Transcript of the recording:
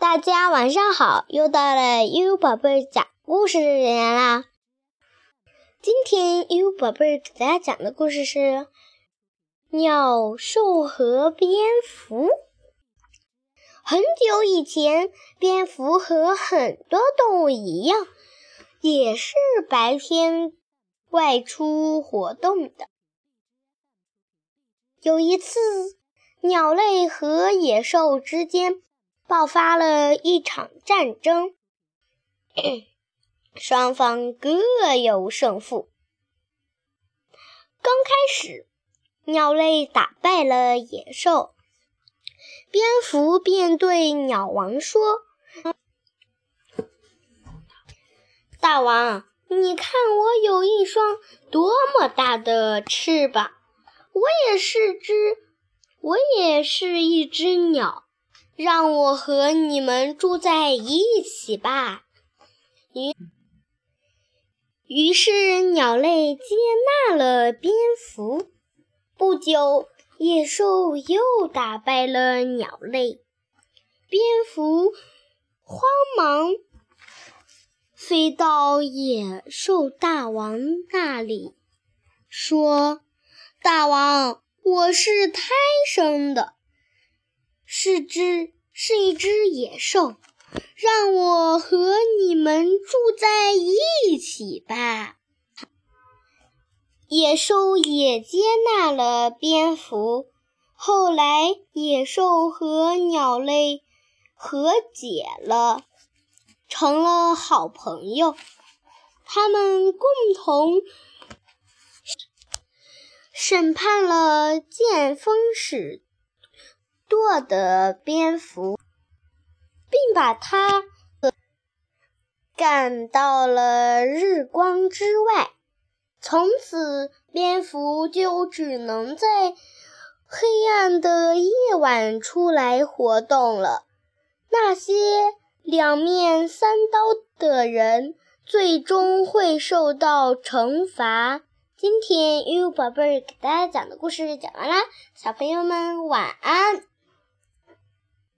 大家晚上好，又到了悠悠宝贝讲故事的时间啦。今天悠悠宝贝给大家讲的故事是《鸟兽和蝙蝠》。很久以前，蝙蝠和很多动物一样，也是白天外出活动的。有一次，鸟类和野兽之间。爆发了一场战争，双方各有胜负。刚开始，鸟类打败了野兽，蝙蝠便对鸟王说：“大王，你看我有一双多么大的翅膀！我也是只，我也是一只鸟。”让我和你们住在一起吧。于于是，鸟类接纳了蝙蝠。不久，野兽又打败了鸟类。蝙蝠慌忙飞到野兽大王那里，说：“大王，我是胎生的。”是只是一只野兽，让我和你们住在一起吧。野兽也接纳了蝙蝠。后来，野兽和鸟类和解了，成了好朋友。他们共同审判了见风使。剁的蝙蝠，并把它赶到了日光之外。从此，蝙蝠就只能在黑暗的夜晚出来活动了。那些两面三刀的人，最终会受到惩罚。今天悠悠宝贝儿给大家讲的故事讲完啦，小朋友们晚安。